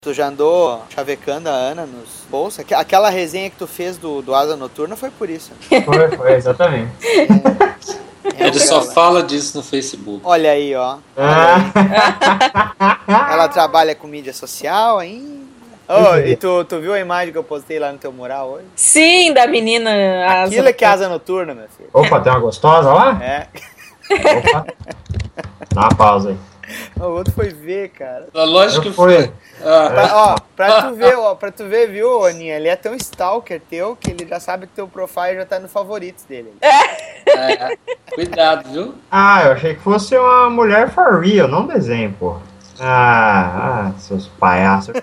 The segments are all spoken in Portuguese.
Tu já andou chavecando a Ana nos bolsos? Aqu- Aquela resenha que tu fez do, do Asa Noturna foi por isso. Foi, foi, exatamente. É Ele só ela. fala disso no Facebook. Olha aí, ó. Ah, Ela trabalha com mídia social ainda. Oh, e tu, tu viu a imagem que eu postei lá no teu mural hoje? Sim, da menina. asa- Aquilo é que é asa noturna, meu filho. Opa, tem uma gostosa lá? É. Opa. Dá uma pausa aí. O outro foi ver, cara. Lógico que foi. Ah, Pra, ó, pra tu ver, ó, pra tu ver, viu, Aninha? Ele é tão stalker teu que ele já sabe que teu profile já tá no favoritos dele. é, cuidado, viu? Ah, eu achei que fosse uma mulher for real, não desenho, porra. Ah, ah, seus palhaços.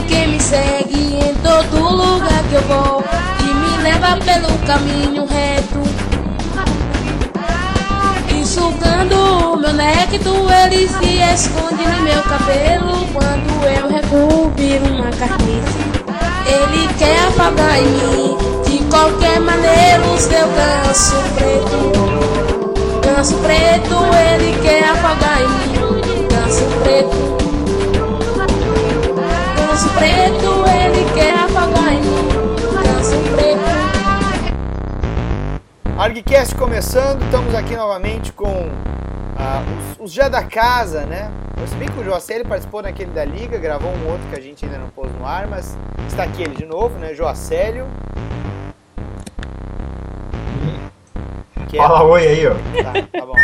um homem que me segue em todo lugar que eu vou e me leva pelo caminho reto. Sugando o meu nécto, ele se esconde no meu cabelo quando eu recuo, viro uma carniça. Ele quer apagar em mim de qualquer maneira o seu ganso preto. Ganso preto, ele quer apagar em mim. Ganso preto. Ganso preto, ele quer apagar em mim. Ganso preto. ArgCast começando, estamos aqui novamente com ah, os, os já da casa, né? Se bem que o Joacélio participou naquele da Liga, gravou um outro que a gente ainda não pôs no ar, mas está aqui ele de novo, né? Joacélio. Que é- Fala oi aí, ó. Tá, tá bom.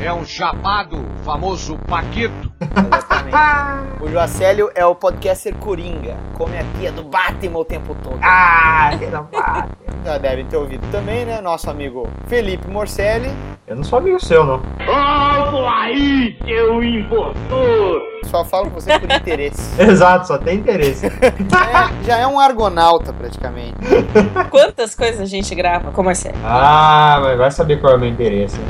É um chapado, famoso Paquito. Exatamente. O Joacélio é o podcaster Coringa, come a tia do Batman o tempo todo. Ah, que não bate. Já devem ter ouvido também, né? Nosso amigo Felipe Morcelli. Eu não sou amigo seu, não. Só falo com você por interesse. Exato, só tem interesse. É, já é um argonauta, praticamente. Quantas coisas a gente grava com o Marcelo? Ah, mas vai saber qual é o meu interesse. né?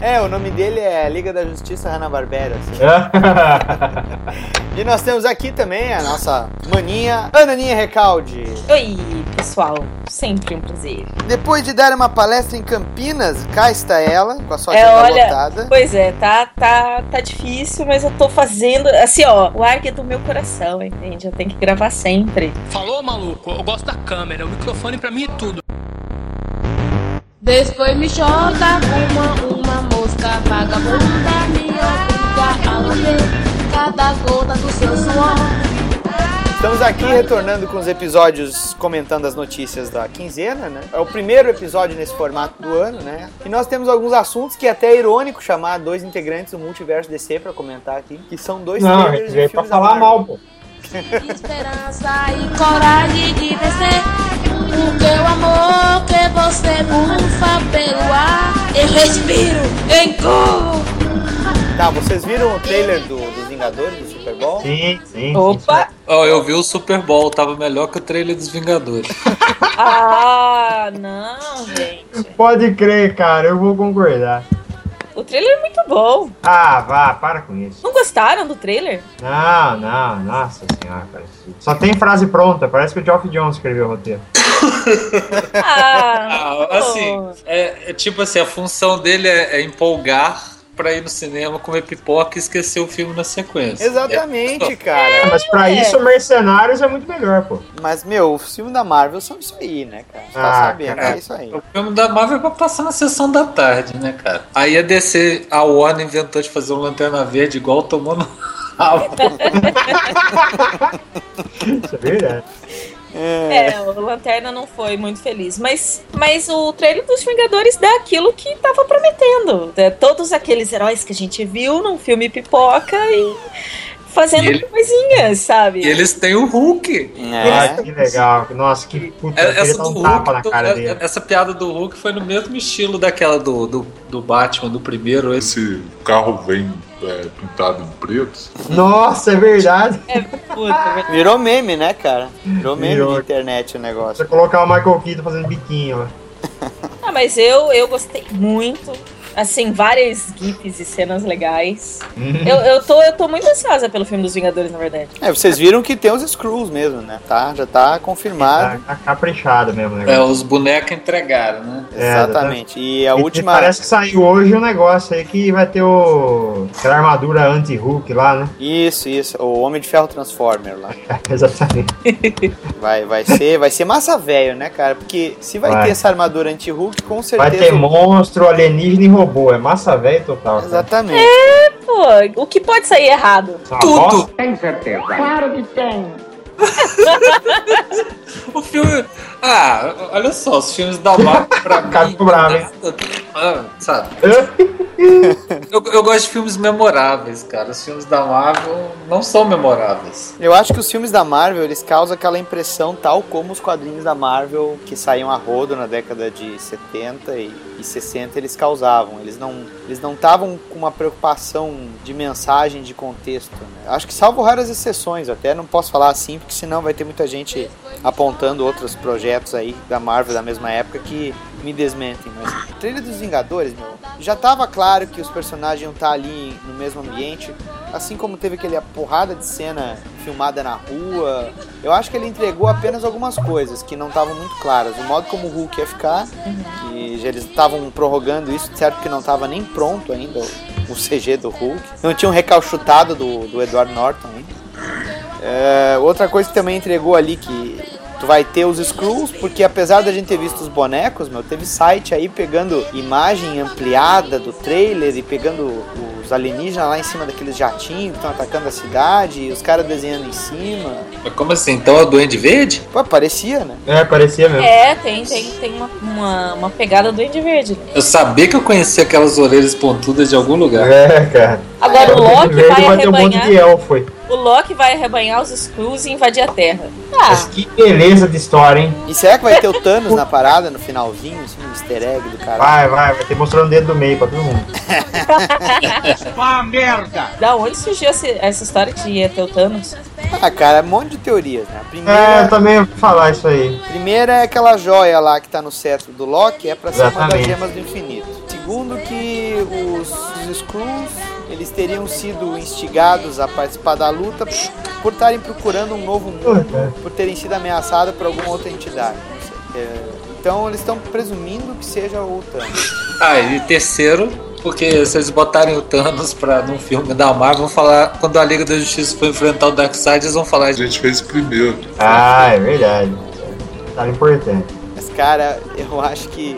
É, o nome dele é Liga da Justiça Hanna-Barbera. assim. E nós temos aqui também a nossa maninha, Ananinha Recalde. Oi, pessoal. Sempre um prazer. Depois de dar uma palestra em Campinas, cá está ela, com a sua É, agenda olha, lotada. Pois é, tá, tá, tá difícil, mas eu tô fazendo. Assim, ó, o arc é do meu coração, entende? Eu tenho que gravar sempre. Falou, maluco? Eu gosto da câmera. O microfone pra mim é tudo. Depois me joga uma, mosca vagabunda, me obriga a lamber cada gota do seu suor. Estamos aqui retornando com os episódios comentando as notícias da quinzena, né? É o primeiro episódio nesse formato do ano, né? E nós temos alguns assuntos que é até irônico chamar dois integrantes do Multiverso DC pra comentar aqui, que são dois Não, trailers de pra filmes da falar mal, pô. Esperança e coragem de vencer. O amor que você bufa pelo ar, eu respiro em cor. Tá, vocês viram o trailer do, dos Vingadores, do Super Bowl? Sim, sim. Opa! Ó, eu vi o Super Bowl, tava melhor que o trailer dos Vingadores. Ah, não, gente. Pode crer, cara, eu vou concordar. O trailer é muito bom. Ah, vá, para com isso. Não gostaram do trailer? Não, não, nossa senhora, parece. Só tem frase pronta, parece que o Geoff Jones escreveu o roteiro. Ah, Ah, assim, é, é tipo assim, a função dele é, é empolgar pra ir no cinema, comer pipoca e esquecer o filme na sequência. Exatamente, É, cara. mas pra É. isso, Mercenários é muito melhor, pô. Mas, meu, os filmes da Marvel são isso aí, né, cara? Você tá Ah, sabendo, cara. é isso aí. O filme da Marvel é pra passar na sessão da tarde, né, cara? Aí a DC, a Warner inventou de fazer um Lanterna Verde igual tomou no rabo. Isso é verdade. É, o Lanterna não foi muito feliz. Mas, mas o trailer dos Vingadores dá aquilo que tava prometendo. É, todos aqueles heróis que a gente viu num filme pipoca e fazendo E ele- coisinhas, sabe? E eles têm o Hulk. Ah, É. que legal. Nossa, que puta, É, Essa do tapa na cara é- dele. essa piada do Hulk foi no mesmo estilo daquela do, do, do Batman, do primeiro. Esse carro vem é, pintado em preto. Nossa, é verdade. É, puta, é. Virou meme, né, cara? Virou meme Virou. na internet o negócio. Você colocar o Michael Keaton fazendo biquinho lá. Ah, mas eu, eu gostei muito. Assim, várias gifs e cenas legais. Eu, eu, tô, eu tô muito ansiosa pelo filme dos Vingadores, na verdade. É, vocês viram que tem os Screws mesmo, né? Tá, já tá confirmado. Tá, tá caprichado mesmo o É, negócio. os bonecos entregaram, né? É, Exatamente. E a E- última. Parece que saiu hoje um negócio aí que vai ter o. aquela armadura anti-Hulk lá, né? Isso, isso. O Homem de Ferro Transformer lá. Exatamente. Vai, vai ser, vai ser massa velho, né, cara? Porque se vai, Vai. ter essa armadura anti-Hulk, com Vai certeza. ter o- monstro, alienígena e robô. É massa velho total. cara. Exatamente. Pô, o que pode sair errado? Tudo! bosta- Tem certeza? Claro que tem. O filme. Ah, olha só, os filmes da Marvel pra mim. Bravo, hein? Ah, sabe? Eu, eu gosto de filmes memoráveis, cara. Os filmes da Marvel não são memoráveis. Eu acho que os filmes da Marvel, eles causam aquela impressão, tal como os quadrinhos da Marvel que saíam a rodo na década de 70 e, e 60, eles causavam. Eles não eles não estavam com uma preocupação de mensagem, de contexto. né? Acho que salvo raras exceções, até não posso falar assim, porque senão vai ter muita gente apontando outros projetos aí da Marvel da mesma época que me desmentem. Mas o trailer dos Vingadores, meu, já tava claro que os personagens iam estar ali no mesmo ambiente, assim como teve aquele porrada de cena filmada na rua. Eu acho que ele entregou apenas algumas coisas que não estavam muito claras. O modo como o Hulk ia ficar, que já eles estavam prorrogando isso, certo que não estava nem pronto ainda o, CG do Hulk. Não tinham recalchutado do, do Edward Norton ainda. É, outra coisa que também entregou ali que tu vai ter os Skrulls, porque apesar da gente ter visto os bonecos, meu, teve site aí pegando imagem ampliada do trailer e pegando os alienígenas lá em cima daqueles jatinhos que estão atacando a cidade e os caras desenhando em cima. Mas como assim? Então é o Duende Verde? Pô, parecia, né? É, parecia mesmo. É, tem, tem, tem uma, uma, uma pegada do Andy Verde. Eu sabia que eu conhecia aquelas orelhas pontudas de algum lugar. É, cara. Agora o Loki Verde vai ter um monte arrebanhar. de elfo aí. O Loki vai arrebanhar os Skrulls e invadir a Terra. Ah, Mas que beleza de história, hein? E será que vai ter o Thanos na parada no finalzinho, assim, um easter egg do cara? Vai, vai, vai ter mostrando o dedo do meio pra todo mundo. Vá merda! da onde surgiu essa, essa história de ia ter o Thanos? Ah, cara, é um monte de teorias, né? A É, primeira, eu também vou falar isso aí. primeira é aquela joia lá que tá no cetro do Loki, é pra ser uma das gemas do infinito. Segundo que os, os Skrulls, eles teriam sido instigados a participar da luta por estarem procurando um novo mundo, por terem sido ameaçados por alguma outra entidade. É, então eles estão presumindo que seja o Thanos. Ah, e terceiro, porque se eles botarem o Thanos pra, num filme da Marvel, vão falar. Quando a Liga da Justiça for enfrentar o Darkseid, eles vão falar. A gente fez primeiro. Ah, é verdade. Tá importante. Mas, cara, eu acho que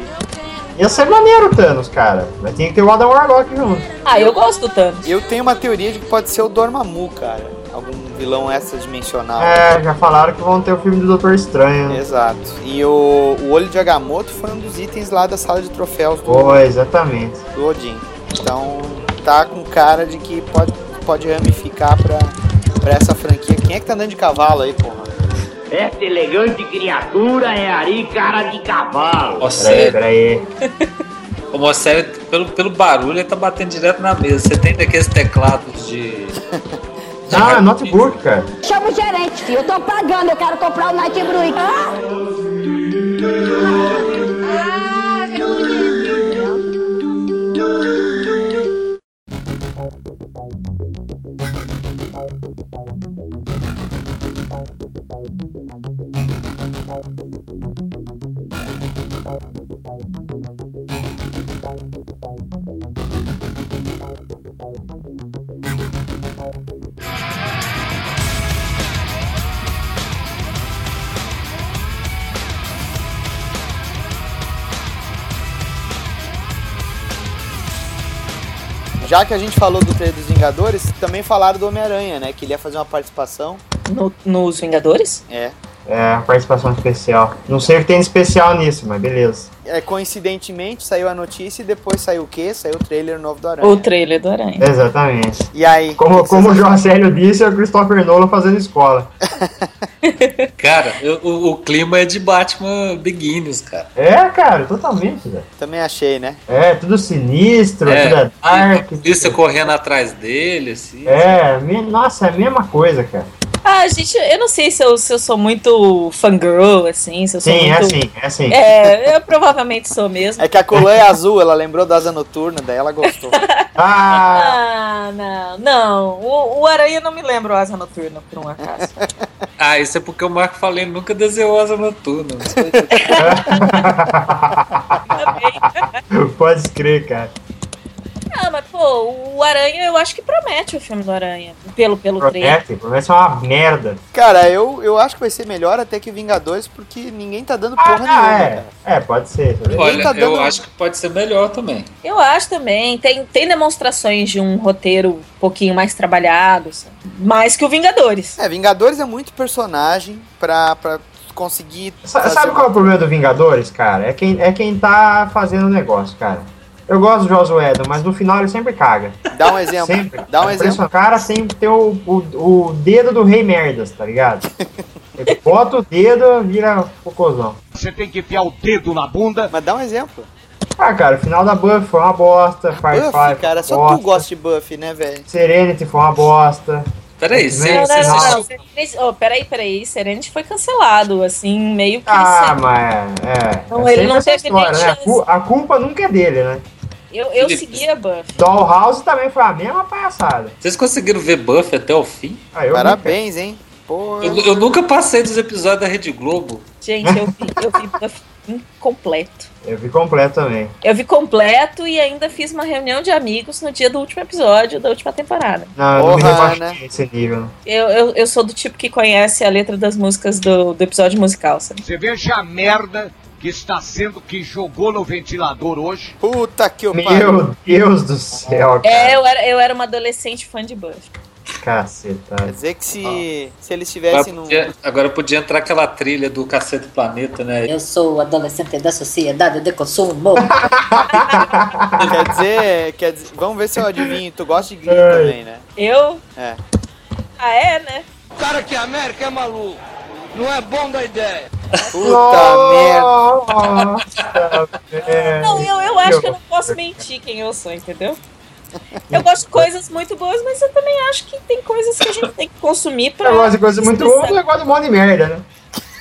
Ia ser maneiro o Thanos, cara. Mas tinha que ter o Adam Warlock junto. Ah, eu gosto do Thanos. eu tenho uma teoria de que pode ser o Dormammu, cara. Algum vilão extradimensional. É, já falaram que vão ter o filme do Doutor Estranho. né? Exato. E o, o olho de Agamotto foi um dos itens lá da sala de troféus do, Foi, exatamente. do Odin. Então tá com cara de que pode, pode ramificar pra, pra essa franquia. Quem é que tá andando de cavalo aí, porra? Esta elegante criatura é Ari Cara de Cavalo. Ó, Peraí, sério. peraí. O Mossério, pelo, pelo barulho, ele tá batendo direto na mesa. Você tem daqueles teclados de. Ah, notebook, cara. Chama o gerente, filho. Eu tô pagando, eu quero comprar o Night Bruin. Ah! Já que a gente falou do trailer dos Vingadores, também falaram do Homem-Aranha, né? Que ele ia fazer uma participação. No- nos Vingadores? É. É, participação especial. Não sei o que tem de especial nisso, mas beleza. É, coincidentemente, saiu a notícia e depois saiu o quê? Saiu o trailer novo do Aranha. O trailer do Aranha. Exatamente. E aí? Como, que como o João? Célio disse, é o Christopher Nolan fazendo escola. Cara, eu- o, o clima é de Batman Begins, cara. É, cara, totalmente, velho. Também achei, né? É, tudo sinistro, tudo É, é dark. a polícia correndo atrás dele, assim. É, me- nossa, é a mesma coisa, cara. Ah, gente, eu não sei se eu, se eu sou muito fangirl, assim, se eu sou Sim, é muito... assim, é assim. É, eu provavelmente sou mesmo. É que a colã é azul, ela lembrou da asa noturna, daí ela gostou. Ah, Ah, não, não. O, o Aranha não me lembra o Asa Noturna, por um acaso. Ah, isso é porque o Marco Falei nunca desenhou asa noturna. pode crer, cara. Ah, mas pô, o Aranha eu acho que promete o filme do Aranha. Pelo, pelo trailer. Promete, promete ser uma merda. Cara, eu, eu acho que vai ser melhor até que Vingadores, porque ninguém tá dando porra nenhuma, Ah, é. cara. É, pode ser. tá? Olha, tá eu dando- acho que pode ser melhor também. Eu acho também. Tem, tem demonstrações de um roteiro um pouquinho mais trabalhado. assim. Mais que o Vingadores. É, Vingadores é muito personagem pra, pra conseguir. Sabe qual é o problema do Vingadores, cara? É quem, é quem tá fazendo o negócio, cara. Eu gosto do Joss Whedon, mas no final ele sempre caga. Dá um exemplo. Sempre. Dá um exemplo. O cara sempre tem o, o, o dedo do rei merdas, tá ligado? Ele bota o dedo, vira cocôzão. Você tem que enfiar o dedo na bunda. Mas dá um exemplo. Ah, cara, o final da Buffy foi uma bosta. Firefly Buffy, foi cara, só bosta. tu gosta de Buffy, né, velho? Serenity foi uma bosta. Peraí, você, Não, você não, não, assistiu- não. Serenity- oh, peraí, peraí. Serenity foi cancelado, assim, meio que. Ah, sem- mas é. Não, é ele não teve nem história, né? A, chance. cu- a culpa nunca é dele, né? Eu, eu Felipe. seguia Buffy. Dollhouse também foi a mesma palhaçada. vocês conseguiram ver Buffy até o fim? Ah, eu Parabéns, hein? Pô. Eu, eu nunca passei dos episódios da Rede Globo. Gente, eu vi, eu vi Buffy incompleto. Eu vi completo também. Eu vi completo e ainda fiz uma reunião de amigos no dia do último episódio da última temporada. Não, eu não me Porra, né? esse nível. Eu, eu, eu sou do tipo que conhece a letra das músicas do, do episódio musical, sabe? Você veja a merda que está sendo que jogou no ventilador hoje. Puta que o pariu. Meu Deus do céu, cara. É, eu era, eu era uma adolescente fã de Buffy. Caceta. Quer dizer que se, se eles Agora tivessem num. podia, agora podia entrar aquela trilha do Cacete Planeta, né? Eu sou adolescente da sociedade de consumo. Quer dizer, quer dizer. Vamos ver se eu adivinho. Tu gosta de Glee Ai. também, né? Eu? É. Ah, é, né? Cara que é América é maluco. Não é bom da ideia. Puta merda. Nossa, velho. Não, eu, eu acho que eu não posso mentir quem eu sou, entendeu? Eu gosto de coisas muito boas, mas eu também acho que tem coisas que a gente tem que consumir pra. Eu gosto de coisa muito boa, expressar. eu gosto de um monte de merda, né?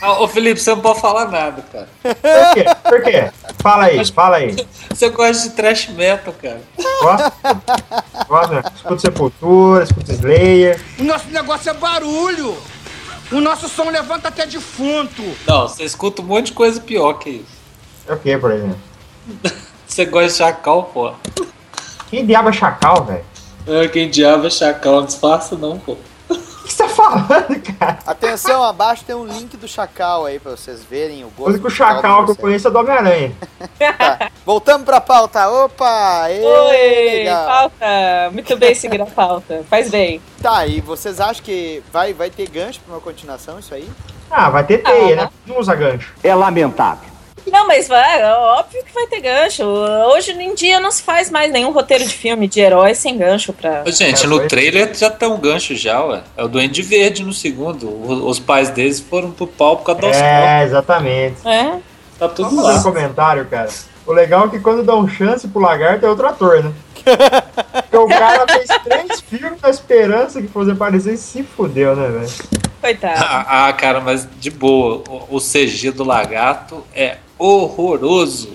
Ah, ô Felipe, você não pode falar nada, cara. Por quê? Por quê? Fala aí, fala aí. Você gosta de trash metal, cara. Gosta? Gosta? né? Escuta Sepultura, escuta Slayer. O nosso negócio é barulho. O nosso som levanta até defunto. Não, você escuta um monte de coisa pior que isso. É o que, por exemplo? Você gosta de chacal, pô. Quem diabo é chacal, velho? Ah, quem diabo é chacal, não disfarça não, pô. O que você tá falando, cara? Atenção, abaixo tem um link do Chacal aí pra vocês verem o O gosto. único musical de chacal que eu conheço é do Homem-Aranha. Tá. Voltamos pra pauta. Opa! Ê, Oi, legal. pauta. Muito bem seguir a pauta. Faz bem. Tá, e vocês acham que vai, vai ter gancho pra uma continuação isso aí? Ah, vai ter teia, Ah. né? Não usa gancho. É lamentável. Não, mas vai, é óbvio que vai ter gancho. Hoje em dia não se faz mais nenhum roteiro de filme de herói sem gancho pra. Ô, Gente, no trailer já tem um gancho já, ué. É o Duende Verde no segundo. Os pais deles foram pro pau por causa É, exatamente. É. Tá tudo fazer um lá. comentário, cara. O legal é que quando dão chance pro lagarto é outro ator, né? Porque o cara fez três filmes na esperança que fosse aparecer e se fudeu, né, velho? Coitado. Ah, ah, cara, mas de boa. O, o CG do lagarto é horroroso.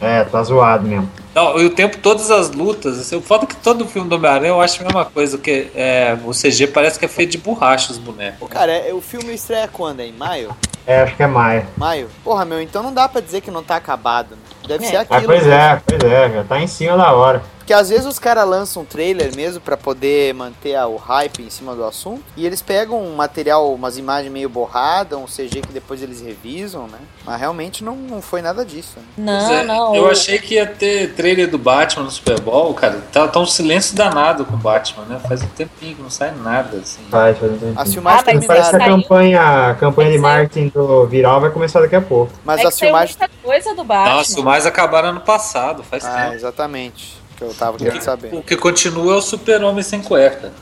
É, tá zoado mesmo. Não, e o tempo, todas as lutas, assim, o foda é que todo filme do Homem-Aranha eu acho a mesma coisa, que é, o CG parece que é feito de borracha os bonecos. Cara, é- o filme estreia quando? É em maio? É, acho que é Maia. Maio? Porra, meu, então não dá pra dizer que não tá acabado. Né? Deve É. ser Ah, aquilo. pois é, pois é, já tá em cima da hora. Porque às vezes os caras lançam um trailer mesmo pra poder manter o hype em cima do assunto. E eles pegam um material, umas imagens meio borradas, um CG que depois eles revisam, né? Mas realmente não, não foi nada disso. Né? Não, é, não. Eu achei que ia ter trailer do Batman no Super Bowl, cara. Tá, tá um silêncio danado com o Batman, né? Faz um tempinho que não sai nada, assim. Faz, faz um tempinho. As filmagens Ah, mas Parece que a campanha, a campanha de marketing do Viral vai começar daqui a pouco. Mas é as filmagens. muita coisa do Batman. Nossa, o mais acabaram ano passado, faz Ah, tempo. exatamente. Que eu tava querendo saber. O que continua é o Super-Homem sem cueca.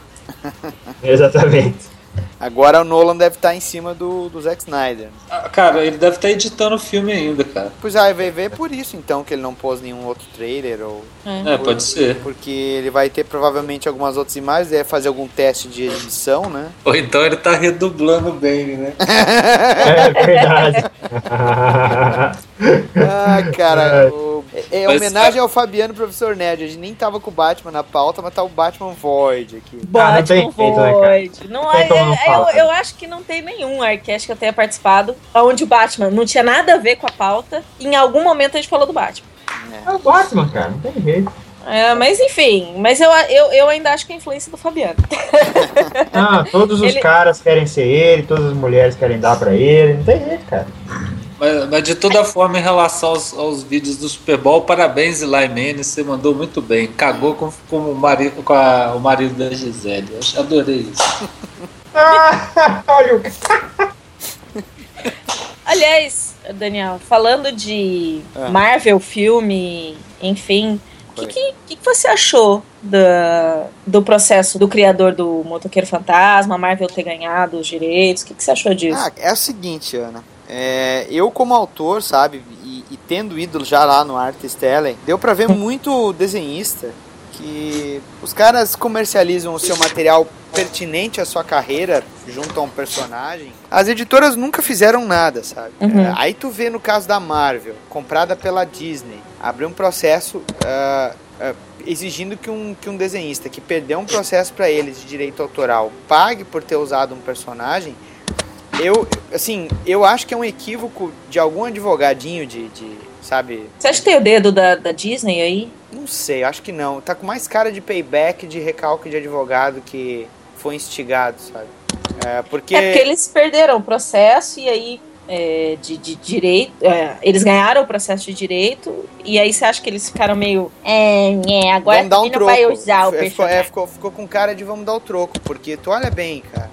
Exatamente. Agora o Nolan deve estar em cima do, do Zack Snyder. Ah, Cara, ele deve estar editando o filme ainda, cara. Pois aí vai ver por isso então que ele não pôs nenhum outro trailer ou É, pode ser. porque ele vai ter provavelmente algumas outras imagens, deve fazer algum teste de edição, né? Ou então ele tá redublando o Bane, né? É verdade. Ah, cara, o- é, é Mas, homenagem ao Fabiano Professor Nerd. A gente nem tava com o Batman na pauta, mas tá o Batman Void aqui. Ah, não tem Batman jeito, né? Void. Não, Não é- é- falar. eu, eu acho que não tem nenhum Arcast que eu tenha participado onde o Batman não tinha nada a ver com a pauta. Em algum momento a gente falou do Batman. É o Batman, cara, não tem jeito. É, mas enfim, mas eu, eu, eu ainda acho que é a influência do Fabiano. Ah, todos os Ele- caras querem ser ele, todas as mulheres querem dar pra ele, não tem jeito, cara. Mas, mas de toda forma, em relação aos, aos vídeos do Super Bowl, parabéns, Eli Manning, você mandou muito bem. Cagou com, com o, marido, com a- o marido da Gisele. Eu adorei isso. Ah, olha o Aliás, Daniel, falando de Ah. Marvel, filme, enfim, o que, que, que você achou da, do processo do criador do Motoqueiro Fantasma, Marvel ter ganhado os direitos? O que, que você achou disso? Ah, é o seguinte, Ana. É, eu como autor, sabe, e, e tendo ido já lá no Artist Alley, deu pra ver muito desenhista que os caras comercializam o seu material pertinente à sua carreira junto a um personagem. As editoras nunca fizeram nada, sabe? Uhum. É, aí tu vê no caso da Marvel, comprada pela Disney, abriu um processo ah, ah, exigindo que um, que um desenhista que perdeu um processo pra eles de direito autoral pague por ter usado um personagem. Eu, assim, eu acho que é um equívoco de algum advogadinho de, de sabe? Você acha que tem o dedo da, da Disney aí? Não sei, acho que não. Tá com mais cara de payback de recalque de advogado que foi instigado, sabe? É, porque... É porque eles perderam o processo e aí é, de, de direito. é, eles ganharam o processo de direito e aí você acha que eles ficaram meio. É, é agora vamos dar um não troco. vai usar o É, ficou, é, ficou, ficou com cara de vamos dar o troco, porque tu olha bem, cara.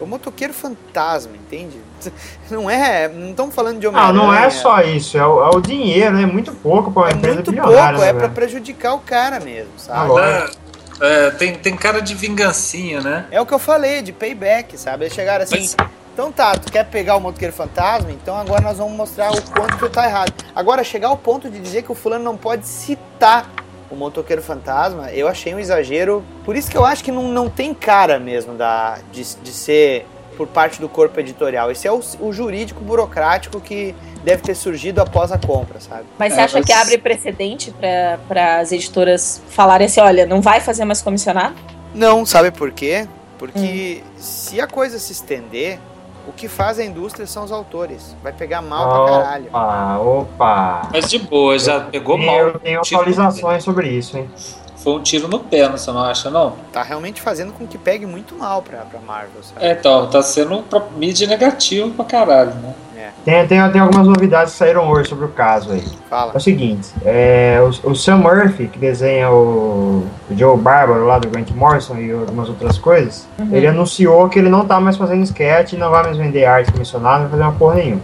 O motoqueiro fantasma, entende? Não é. Não estamos falando de Ah, Homem-Aranha. não é só isso, é o, é o dinheiro, é muito pouco pra uma É empresa muito pouco, é né, pra velho? prejudicar o cara mesmo, Ah, sabe? lógico. É, tem, tem cara de vingancinha, né? É o que eu falei, de payback, sabe? Eles chegaram assim, Mas- então tá, tu quer pegar o motoqueiro fantasma? Então agora nós vamos mostrar o quanto tu tá errado. Agora, chegar ao ponto de dizer que o fulano não pode citar o motoqueiro fantasma, eu achei um exagero. Por isso que eu acho que não, não tem cara mesmo da, de, de ser por parte do corpo editorial. Esse é o, o jurídico burocrático que deve ter surgido após a compra, sabe? Mas você É, acha mas- que abre precedente para as editoras falarem assim: olha, não vai fazer mais comissionado? Não, sabe por quê? Porque se a coisa se estender, o que faz a indústria são os autores. Vai pegar mal pra caralho. Opa, opa. Mas de boa, já pegou mal. Eu tenho atualizações sobre isso, hein? Foi um tiro no pé, você não acha, não? Tá realmente fazendo com que pegue muito mal pra, pra Marvel, sabe? É, então, tá sendo pra mídia negativo pra caralho, né? É, Tem, tem, tem algumas novidades que saíram hoje sobre o caso aí. fala. É o seguinte, é, o, o Sam Murphy, que desenha o, o Joe Bárbaro lá do Grant Morrison e algumas outras coisas, Uhum. ele anunciou que ele não tá mais fazendo sketch, não vai mais vender arte comissionada, não vai fazer uma porra nenhuma.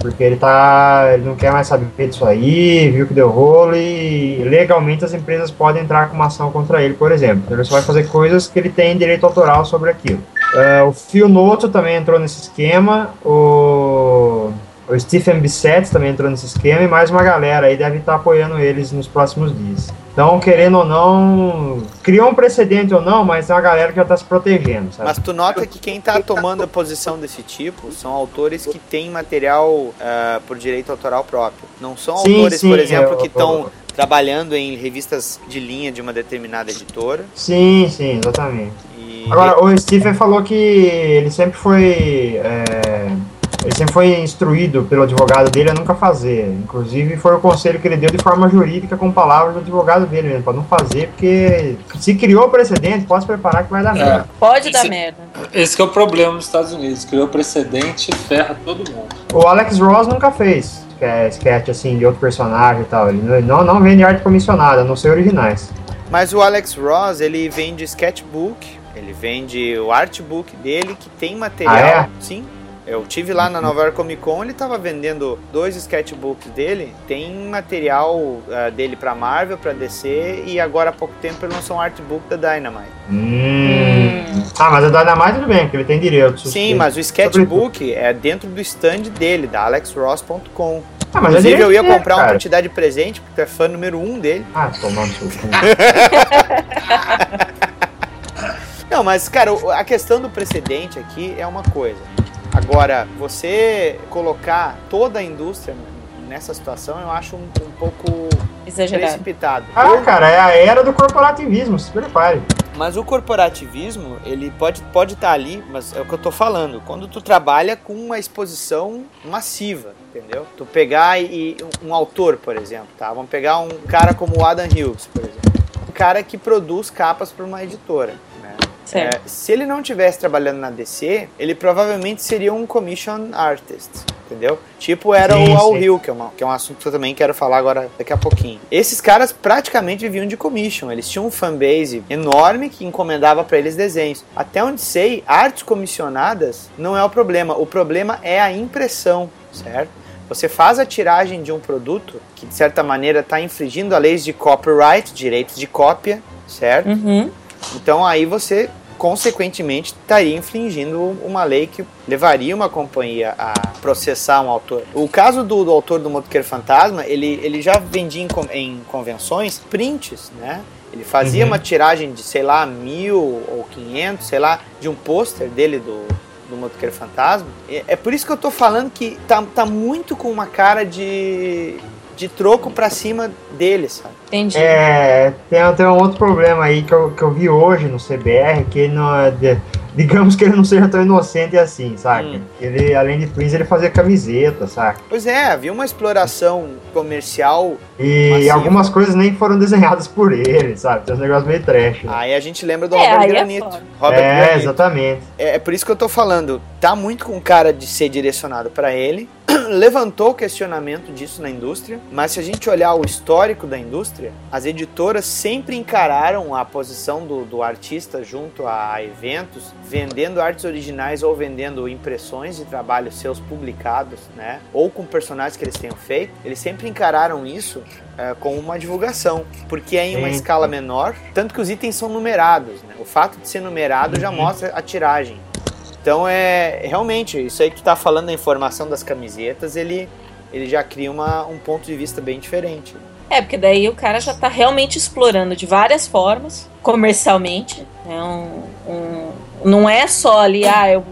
Porque ele tá. ele não quer mais saber disso aí, viu que deu rolo e legalmente as empresas podem entrar com uma ação contra ele, por exemplo. Então ele só vai fazer coisas que ele tem direito autoral sobre aquilo. É, o Phil Noto também entrou nesse esquema. O, o Stephen Bissett também entrou nesse esquema. E mais uma galera aí deve estar apoiando eles nos próximos dias. Então, querendo ou não, criou um precedente ou não, mas é uma galera que já está se protegendo, sabe? Mas tu nota que quem tá tomando a posição desse tipo são autores que têm material ah, por direito autoral próprio. Não são Sim, autores, sim, por exemplo, eu- que estão trabalhando em revistas de linha de uma determinada editora. Sim, sim, exatamente. E Agora, o Stephen falou que ele sempre foi. é, ele sempre foi instruído pelo advogado dele a nunca fazer. Inclusive, foi o conselho que ele deu de forma jurídica com palavras do advogado dele mesmo, pra não fazer, porque se criou o precedente, pode se preparar que vai dar merda. Pode dar Esse- merda. Esse que é o problema nos Estados Unidos. Criou precedente e ferra todo mundo. O Alex Ross nunca fez que é sketch assim de outro personagem e tal. Ele não- não, não vende arte comissionada, a não ser originais. Mas o Alex Ross, ele vende sketchbook, ele vende o artbook dele, que tem material. Ah, é? Sim. Eu tive lá na Nova York Comic Con, ele tava vendendo dois sketchbooks dele. Tem material ah, dele pra Marvel, pra DC, e agora há pouco tempo ele lançou um artbook da Dynamite. Hum. Ah, mas a Dynamite tudo bem, porque ele tem direito. Sim, mas o sketchbook é dentro do stand dele, da alexross.com. Ah, mas é Inclusive, eu ia dele, comprar uma cara. dar de presente, porque tu é fã número um dele. Ah, tomando seu cu. Não, mas, cara, a questão do precedente aqui é uma coisa. Agora, você colocar toda a indústria nessa situação, eu acho um, um pouco Exagerado. precipitado. Ah, cara, é a era do corporativismo, se prepare. Mas o corporativismo, ele pode estar pode tá ali, mas é o que eu tô falando. Quando tu trabalha com uma exposição massiva, entendeu? Tu pegar e um, autor, por exemplo, tá? Vamos pegar um cara como o Adam Hughes, por exemplo. Um cara que produz capas para uma editora. É, se ele não tivesse trabalhando na DC, ele provavelmente seria um commission artist, entendeu? Tipo era Sim, o Al. Hill, que é, uma- que é um assunto que eu também quero falar agora daqui a pouquinho. Esses caras praticamente viviam de commission, eles tinham um fanbase enorme que encomendava para eles desenhos. Até onde sei, artes comissionadas não é o problema, o problema é a impressão, certo? Você faz a tiragem de um produto que de certa maneira está infringindo a leis de copyright, direitos de cópia, certo? Uhum. Então aí você, consequentemente, estaria infringindo uma lei que levaria uma companhia a processar um autor. O caso do, do autor do Motoqueiro Fantasma, ele, ele já vendia em, em convenções prints, né? Ele fazia Uhum. uma tiragem de, sei lá, mil ou quinhentos, sei lá, de um pôster dele do, do Motoqueiro Fantasma. É, é por isso que eu tô falando que tá, tá muito com uma cara de, de troco pra cima dele, sabe? Entendi. É, tem, tem um outro problema aí que eu, que eu vi hoje no CBR, que ele não é de- digamos que ele não seja tão inocente assim, saca? Hum. Ele, além de prints, ele fazia camiseta, saca? Pois é, havia uma exploração comercial E Massivo. algumas coisas nem foram desenhadas por ele, sabe? Tem uns negócios meio trash. né? Aí a gente lembra do É, Robert é Granito. foda. Robert é, Granito. exatamente. É, é por isso que eu tô falando. Tá muito com cara de ser direcionado para ele. Levantou o questionamento disso na indústria. Mas se a gente olhar o histórico da indústria, as editoras sempre encararam a posição do, do artista junto a eventos, vendendo artes originais ou vendendo impressões de trabalhos seus publicados, né? Ou com personagens que eles tenham feito. Eles sempre encararam isso é, com uma divulgação, porque é em uma Sim. escala menor, tanto que os itens são numerados. Né? O fato de ser numerado já Uhum. mostra a tiragem. Então é realmente isso aí que tu tá falando da informação das camisetas, ele, ele já cria uma, um ponto de vista bem diferente. É, porque daí o cara já tá realmente explorando de várias formas, comercialmente. Né? Um, um- não é só ali, ah, eu,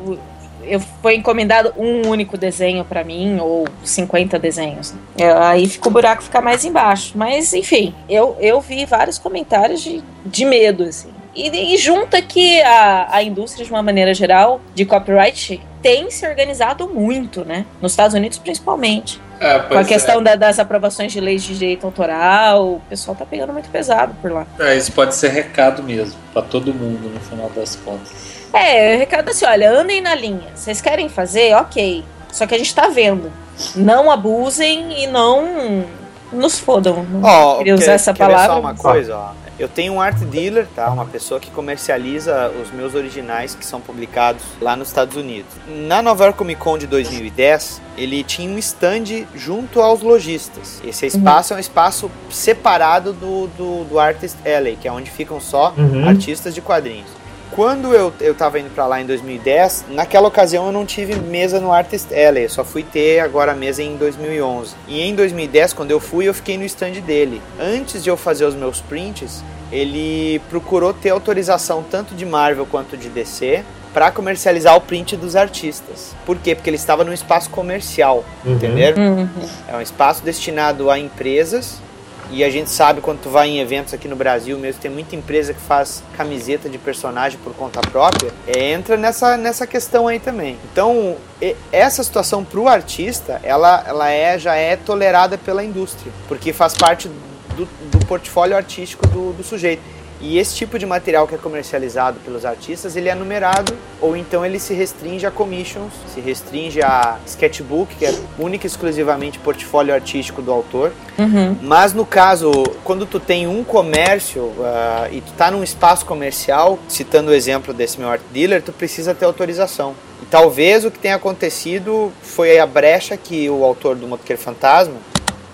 eu foi encomendado um único desenho pra mim, ou 50 desenhos. É, aí fica o buraco fica mais embaixo. Mas, enfim, eu, eu vi vários comentários de, de medo, assim. E, e junta que a, a indústria, de uma maneira geral, de copyright, tem se organizado muito, né? Nos Estados Unidos, principalmente. É, Com a pois questão da- das aprovações de leis de direito autoral, o pessoal tá pegando muito pesado por lá. É, isso pode ser recado mesmo, pra todo mundo no final das contas. É, recado assim, olha, andem na linha. Vocês querem fazer? Ok. Só que a gente tá vendo. Não abusem e não nos fodam. Não Ó, queria usar essa palavra. só uma coisa, ó. Eu tenho um art dealer, tá? Uma pessoa que comercializa os meus originais que são publicados lá nos Estados Unidos. Na Nova York Comic Con de 2010, ele tinha um stand junto aos lojistas. Esse espaço é um espaço separado do, do, do Artist Alley, que é onde ficam só Uhum. artistas de quadrinhos. Quando eu, eu tava indo pra lá em 2010, naquela ocasião eu não tive mesa no Artist Alley, eu só fui ter agora a mesa em 2011. E em 2010, quando eu fui, eu fiquei no stand dele. Antes de eu fazer os meus prints, ele procurou ter autorização tanto de Marvel quanto de DC para comercializar o print dos artistas. Por quê? Porque ele estava num espaço comercial, Uhum. entenderam? Uhum. É um espaço destinado a empresas E a gente sabe quando tu vai em eventos aqui no Brasil mesmo, tem muita empresa que faz camiseta de personagem por conta própria. É, entra nessa, nessa questão aí também. Então, essa situação pro artista, ela, ela é, já é tolerada pela indústria, porque faz parte do, do portfólio artístico do, do sujeito. E esse tipo de material que é comercializado pelos artistas, ele é numerado ou então ele se restringe a commissions, se restringe a sketchbook, que é única e exclusivamente portfólio artístico do autor. Uhum. Mas no caso, quando tu tem um comércio ah, e tu tá num espaço comercial, citando o exemplo desse meu art dealer, tu precisa ter autorização. E talvez o que tenha acontecido foi a brecha que o autor do Motoqueiro Fantasma,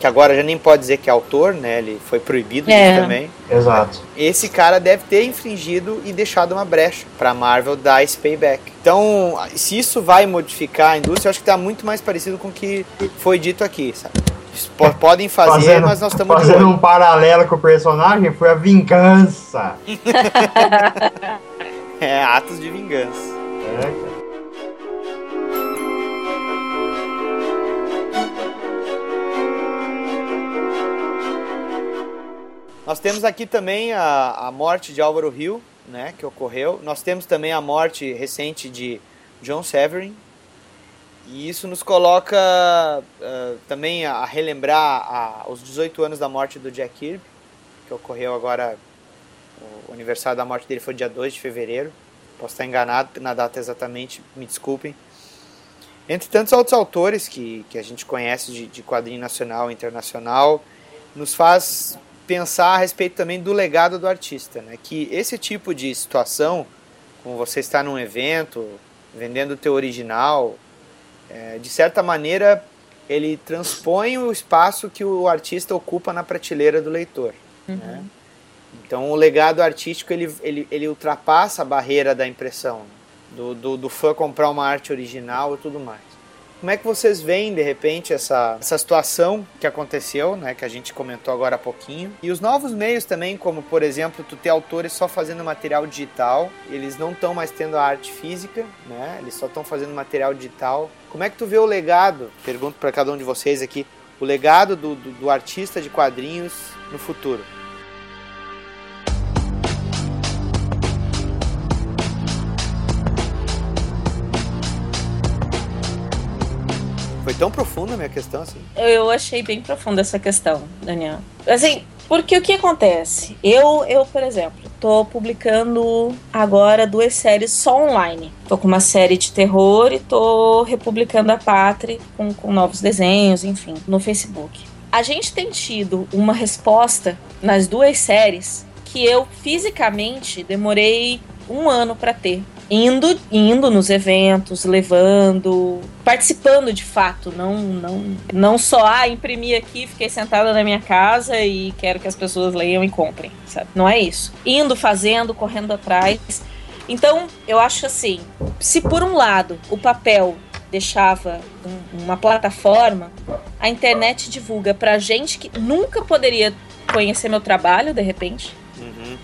que agora já nem pode dizer que é autor, né? Ele foi proibido É. disso também. Exato. Esse cara deve ter infringido e deixado uma brecha pra Marvel dar esse payback. Então, se isso vai modificar a indústria, eu acho que tá muito mais parecido com o que foi dito aqui, sabe? Podem fazer, mas nós estamos fazendo um paralelo com o personagem, foi a vingança. É, atos de vingança. É, cara. Nós temos aqui também a, a morte de Álvaro Hill, né, que ocorreu. Nós temos também a morte recente de John Severin. E isso nos coloca ah, também a relembrar a- os 18 anos da morte do Jack Kirby, que ocorreu agora. O aniversário da morte dele foi dia 2 de fevereiro. Posso estar enganado na data exatamente, me desculpem. Entre tantos outros autores que, que a gente conhece de, de quadrinho nacional e internacional, nos faz pensar a respeito também do legado do artista, né? Que esse tipo de situação, como você está num evento, vendendo o teu original, é, de certa maneira ele transpõe o espaço que o artista ocupa na prateleira do leitor. né? Então o legado artístico ele, ele, ele ultrapassa a barreira da impressão, né? do, do, do fã comprar uma arte original e tudo mais. Como é que vocês veem, de repente, essa, essa situação que aconteceu, né, que a gente comentou agora há pouquinho? E os novos meios também, como, por exemplo, tu ter autores só fazendo material digital, eles não estão mais tendo a arte física, né, eles só estão fazendo material digital. Como é que tu vê o legado, pergunto para cada um de vocês aqui, o legado do, do, do artista de quadrinhos no futuro? Foi tão profunda a minha questão assim? Eu achei bem profunda essa questão, Daniel. Assim, porque o que acontece? Eu, eu por exemplo, tô publicando agora duas séries só online. Tô com uma série de terror e tô republicando a Pátria com, com novos desenhos, enfim, no Facebook. A gente tem tido uma resposta nas duas séries que eu fisicamente demorei um ano para ter. Indo, indo nos eventos, levando, participando de fato, não, não, não só ah, imprimi aqui, fiquei sentada na minha casa e quero que as pessoas leiam e comprem, sabe? Não é isso. Indo, fazendo, correndo atrás. Então, eu acho assim, se por um lado o papel deixava um- uma plataforma, a internet divulga pra gente que nunca poderia conhecer meu trabalho, de repente,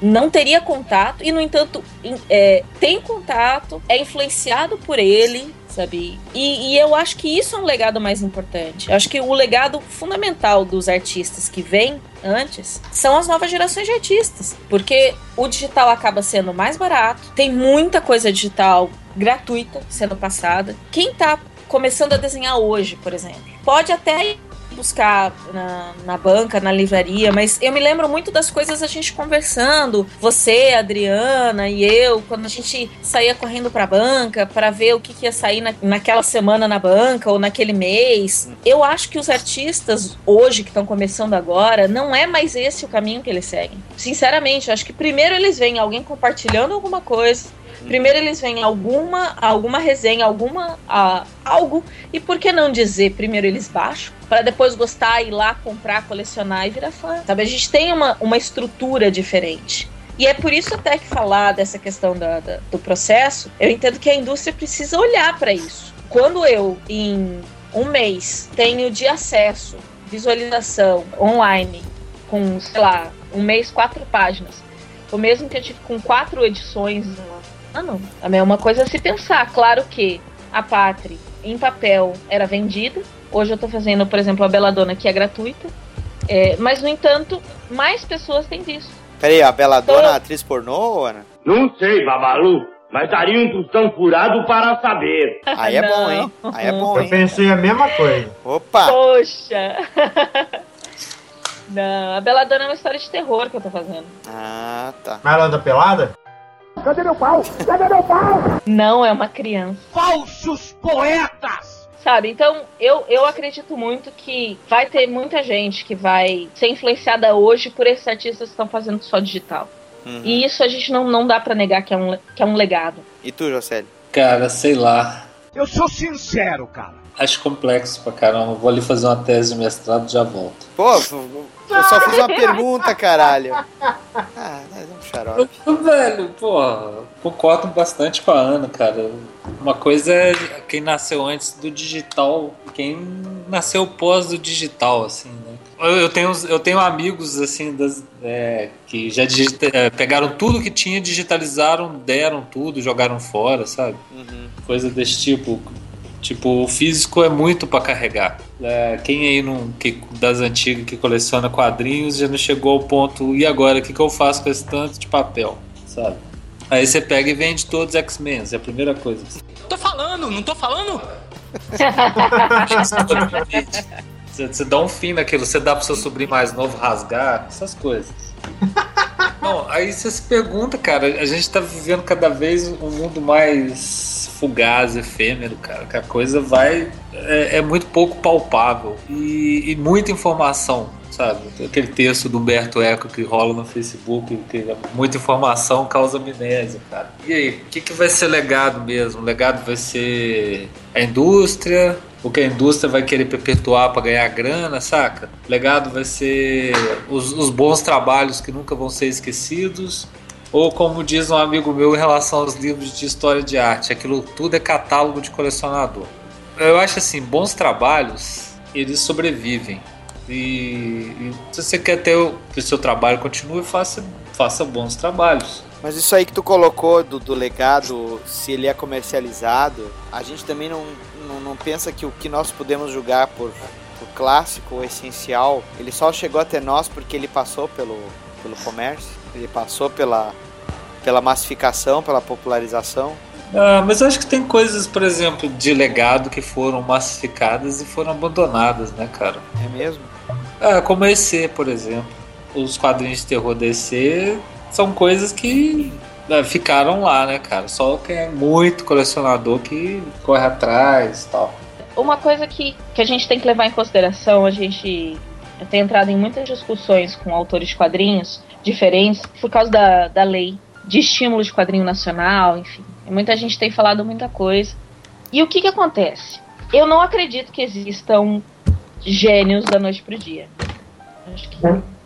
não teria contato e, no entanto, é, tem contato, é influenciado por ele, sabe? E, e eu acho que isso é um legado mais importante. Eu acho que o legado fundamental dos artistas que vêm antes são as novas gerações de artistas, porque o digital acaba sendo mais barato, tem muita coisa digital gratuita sendo passada. Quem tá começando a desenhar hoje, por exemplo, pode até buscar na, na banca, na livraria, mas eu me lembro muito das coisas a gente conversando, você, Adriana e eu, quando a gente saía correndo pra banca para ver o que, que ia sair na, naquela semana na banca ou naquele mês. Eu acho que os artistas hoje que estão começando agora, não é mais esse o caminho que eles seguem. Sinceramente, acho que primeiro eles veem alguém compartilhando alguma coisa, Primeiro eles veem alguma, alguma resenha, alguma algo e por que não dizer primeiro eles baixam para depois gostar ir lá comprar, colecionar e virar fã. Sabe, a gente tem uma, uma estrutura diferente. E é por isso até que falar dessa questão da, da- do processo, eu entendo que a indústria precisa olhar para isso. Quando eu em um mês tenho de acesso, visualização online com, sei lá, um mês quatro páginas, o mesmo que eu tive com quatro edições ano, também é uma coisa a se pensar. Claro que a Pátria em papel era vendida. Hoje eu tô fazendo, por exemplo, a Beladona, que é gratuita. É, mas, no entanto, mais pessoas têm visto. Peraí, a Beladona Então- é atriz pornô, Ana? Não sei, Babalu, mas daria um tostão furado para saber. Aí é bom, hein? Aí é bom, Eu hein? pensei a mesma coisa. Opa! Poxa! Não, a Beladona é uma história de terror que eu tô fazendo. Ah, tá. Mas ela anda pelada? Não é uma criança. Falsos poetas! Sabe, então eu, eu acredito muito que vai ter muita gente que vai ser influenciada hoje por esses artistas que estão fazendo só digital. Uhum. E isso a gente não, não dá pra negar que é, um, que é um legado. E tu, Jocélio? Cara, sei lá. Eu sou sincero, cara. Acho complexo pra caramba. Vou ali fazer uma tese de mestrado e já volto. Pô, eu só fiz uma pergunta, caralho. Ah, é um xarope. Velho, porra, concordo bastante com a Ana, cara. Uma coisa é quem nasceu antes do digital, quem nasceu pós do digital, assim, né? Eu, tenho, eu tenho amigos, assim, das, é, que já digita- é, pegaram tudo que tinha, digitalizaram, deram tudo, jogaram fora, sabe? Uhum. Coisa desse tipo. Tipo, o físico é muito pra carregar. É, quem aí não, que, das antigas que coleciona quadrinhos já não chegou ao ponto, e agora, o que, que eu faço com esse tanto de papel, sabe? Aí você pega e vende todos os X-Men, é a primeira coisa. Tô falando, não tô falando? Você, você dá um fim naquilo, você dá pro seu sobrinho mais novo rasgar, essas coisas. Não, aí você se pergunta, cara, a gente tá vivendo cada vez um mundo mais fugaz, efêmero, cara, que a coisa vai. é, é muito pouco palpável e, e muita informação, sabe? Aquele texto do Humberto Eco que rola no Facebook, que muita informação causa amnésia, cara. E aí, o que, que vai ser legado mesmo? O legado vai ser a indústria, o que a indústria vai querer perpetuar para ganhar grana, saca? O legado vai ser os, os bons trabalhos que nunca vão ser esquecidos. Ou como diz um amigo meu em relação aos livros de história de arte, aquilo tudo é catálogo de colecionador. Eu acho assim, bons trabalhos, eles sobrevivem. E, e se você quer ter o, que o seu trabalho continue, faça, faça bons trabalhos. Mas isso aí que tu colocou do, do legado, se ele é comercializado, a gente também não, não, não pensa que o que nós podemos julgar por, por clássico essencial, ele só chegou até nós porque ele passou pelo, pelo comércio, ele passou pela, pela massificação, pela popularização. Ah, mas eu acho que tem coisas, por exemplo, de legado que foram massificadas e foram abandonadas, né, cara? É mesmo? Ah, como a EC, por exemplo. Os quadrinhos de terror da EC são coisas que ah, ficaram lá, né, cara? Só quem é muito colecionador que corre atrás e tal. Uma coisa que, que a gente tem que levar em consideração, a gente tem entrado em muitas discussões com autores de quadrinhos diferentes por causa da, da lei de estímulo de quadrinho nacional, enfim. Muita gente tem falado muita coisa. E o que, que acontece? Eu não acredito que existam gênios da noite pro dia. Acho que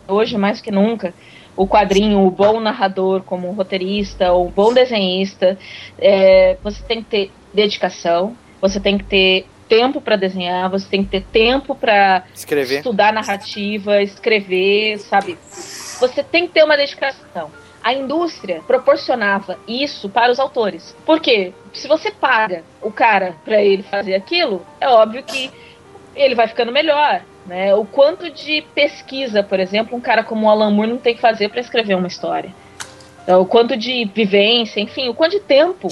hoje, mais que nunca, o quadrinho, o bom narrador como roteirista, ou bom desenhista, é, você tem que ter dedicação, você tem que ter tempo para desenhar, você tem que ter tempo para Escrever. estudar narrativa, escrever, sabe? Você tem que ter uma dedicação. A indústria proporcionava isso para os autores. Por quê? Se você paga o cara para ele fazer aquilo, é óbvio que ele vai ficando melhor. Né? O quanto de pesquisa, por exemplo, um cara como o Alan Moore não tem que fazer para escrever uma história. Então, o quanto de vivência, enfim, o quanto de tempo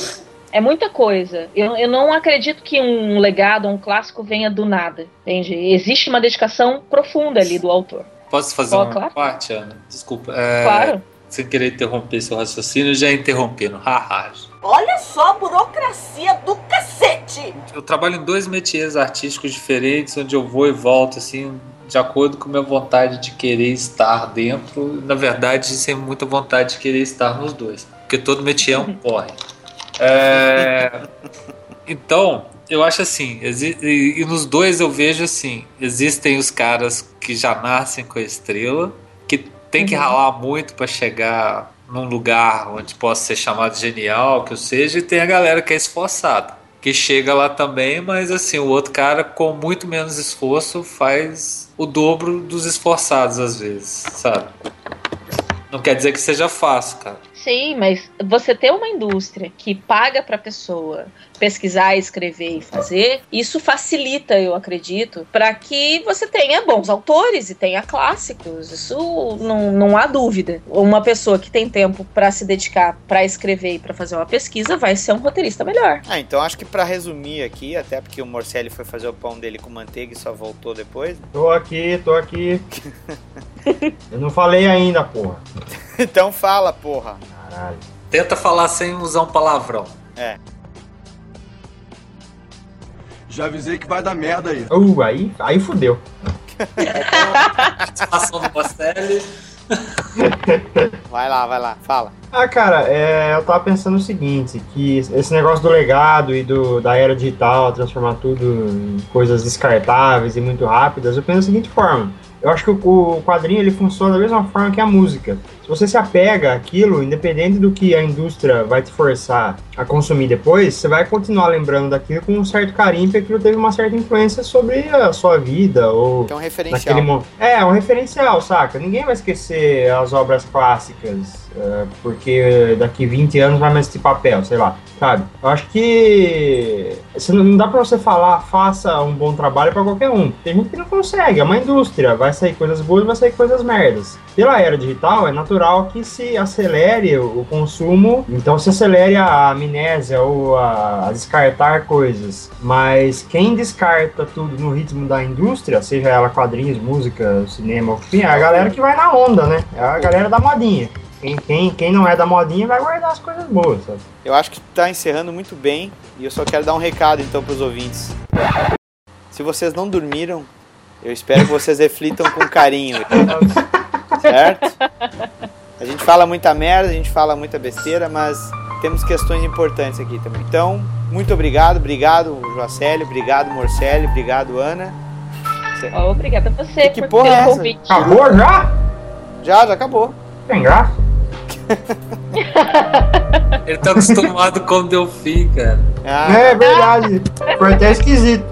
é muita coisa. Eu, eu não acredito que um legado, um clássico venha do nada. Entende? Existe uma dedicação profunda ali do autor. Posso fazer Ó, uma claro. parte, Ana? Desculpa. É, Claro. Sem querer interromper seu raciocínio, já interrompendo. Haha. Olha só a burocracia do cacete! Eu trabalho em dois métiers artísticos diferentes, onde eu vou e volto, assim, de acordo com a minha vontade de querer estar dentro. Na verdade, sem muita vontade de querer estar nos dois. Porque todo métier é um porre. É, Então, eu acho assim, e, e nos dois eu vejo assim, existem os caras que já nascem com a estrela, que tem que Uhum. ralar muito para chegar num lugar onde possa ser chamado genial, que eu seja, e tem a galera que é esforçada, que chega lá também, mas assim, o outro cara com muito menos esforço faz o dobro dos esforçados às vezes, sabe? Não quer dizer que seja fácil, cara. Sim, mas você ter uma indústria que paga pra pessoa pesquisar, escrever e fazer, isso facilita, eu acredito, para que você tenha bons autores e tenha clássicos. Isso não, não há dúvida. Uma pessoa que tem tempo para se dedicar para escrever e para fazer uma pesquisa vai ser um roteirista melhor. Ah, então acho que para resumir aqui, até porque o Morcelli foi fazer o pão dele com manteiga e só voltou depois. Tô aqui, tô aqui. Eu não falei ainda, porra. então fala, porra. Caralho. Tenta falar sem usar um palavrão. É. Já avisei que vai dar merda aí. Uh, aí, aí fudeu. Participação do Bocelli. Vai lá, vai lá, fala. Ah, cara, é, eu tava pensando o seguinte, que esse negócio do legado e do, da era digital, transformar tudo em coisas descartáveis e muito rápidas, eu penso da seguinte forma. Eu acho que o, o quadrinho ele funciona da mesma forma que a música. Se você se apega àquilo, independente do que a indústria vai te forçar a consumir depois, você vai continuar lembrando daquilo com um certo carinho, porque aquilo teve uma certa influência sobre a sua vida. Ou Então, referencial. naquele mo- É, um referencial, saca? Ninguém vai esquecer as obras clássicas, é, porque daqui 20 anos vai mais esse papel, sei lá, sabe? Eu acho que não dá pra você falar, faça um bom trabalho pra qualquer um. Tem gente que não consegue, é uma indústria, vai sair coisas boas, vai sair coisas merdas. Pela era digital, é natural que se acelere o consumo, então se acelere a amnésia ou a, a descartar coisas. Mas quem descarta tudo no ritmo da indústria, seja ela quadrinhos, música, cinema, enfim, é a galera que vai na onda, né? É a galera da modinha. Quem, quem, quem não é da modinha vai guardar as coisas boas, sabe? Eu acho que tá encerrando muito bem e eu só quero dar um recado então pros ouvintes. Se vocês não dormiram, eu espero que vocês reflitam com carinho. Certo? A gente fala muita merda, a gente fala muita besteira, mas temos questões importantes aqui também. Então, muito obrigado, obrigado Joacélio, obrigado Morcelli, obrigado Ana. Obrigada a você Que por porra é essa? convite. Acabou já? Já, já acabou. Tem graça? Ele tá acostumado com o Delfim, cara. Ah, É verdade. Foi até esquisito.